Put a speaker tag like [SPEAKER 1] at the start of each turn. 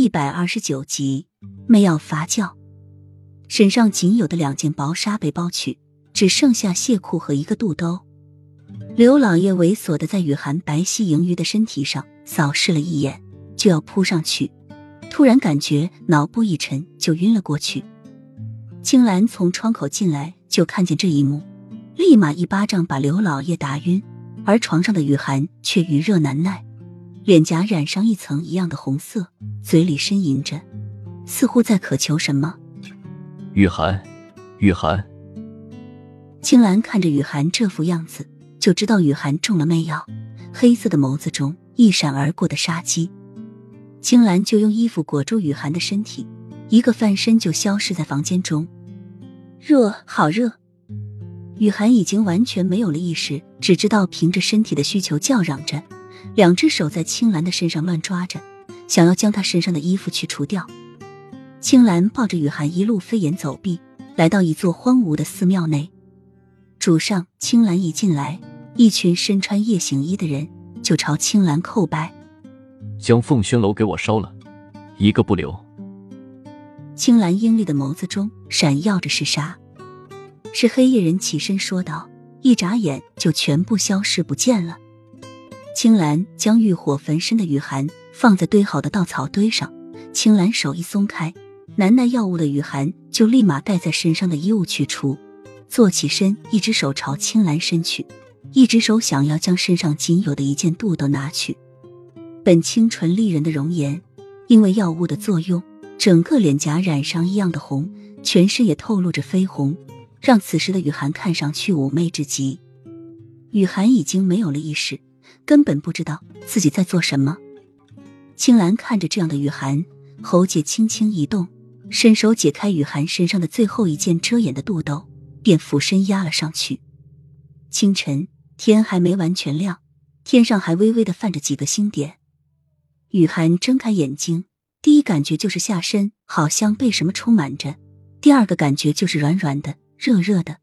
[SPEAKER 1] 一百二十九集，媚药发酵。身上仅有的两件薄纱被剥去，只剩下亵裤和一个肚兜。刘老爷猥琐的在雨涵白皙盈余的身体上扫视了一眼，就要扑上去，突然感觉脑部一沉，就晕了过去。青兰从窗口进来，就看见这一幕，立马一巴掌把刘老爷打晕，而床上的雨涵却余热难耐。脸颊染上一层一样的红色，嘴里呻吟着，似乎在渴求什么。
[SPEAKER 2] 雨涵，雨涵。
[SPEAKER 1] 青兰看着雨涵这副样子，就知道雨涵中了媚药，黑色的眸子中一闪而过的杀机。青兰就用衣服裹住雨涵的身体，一个翻身就消失在房间中。热，好热！雨涵已经完全没有了意识，只知道凭着身体的需求叫嚷着。两只手在青兰的身上乱抓着，想要将她身上的衣服去除掉。青兰抱着雨涵一路飞檐走壁，来到一座荒芜的寺庙内。主上，青兰一进来，一群身穿夜行衣的人就朝青兰叩拜：“
[SPEAKER 2] 将凤轩楼给我烧了，一个不留。”
[SPEAKER 1] 青兰英丽的眸子中闪耀着是杀，是黑夜人起身说道，一眨眼就全部消失不见了。青兰将欲火焚身的雨涵放在堆好的稻草堆上，青兰手一松开，难耐药物的雨涵就立马盖在身上的衣物去除，坐起身，一只手朝青兰伸去，一只手想要将身上仅有的一件肚兜拿去。本清纯丽人的容颜，因为药物的作用，整个脸颊染上异样的红，全身也透露着绯红，让此时的雨涵看上去妩媚至极。雨涵已经没有了意识。根本不知道自己在做什么。青兰看着这样的雨涵，喉结轻轻一动，伸手解开雨涵身上的最后一件遮掩的肚兜，便俯身压了上去。清晨，天还没完全亮，天上还微微的泛着几个星点。雨涵睁开眼睛，第一感觉就是下身好像被什么充满着，第二个感觉就是软软的、热热的，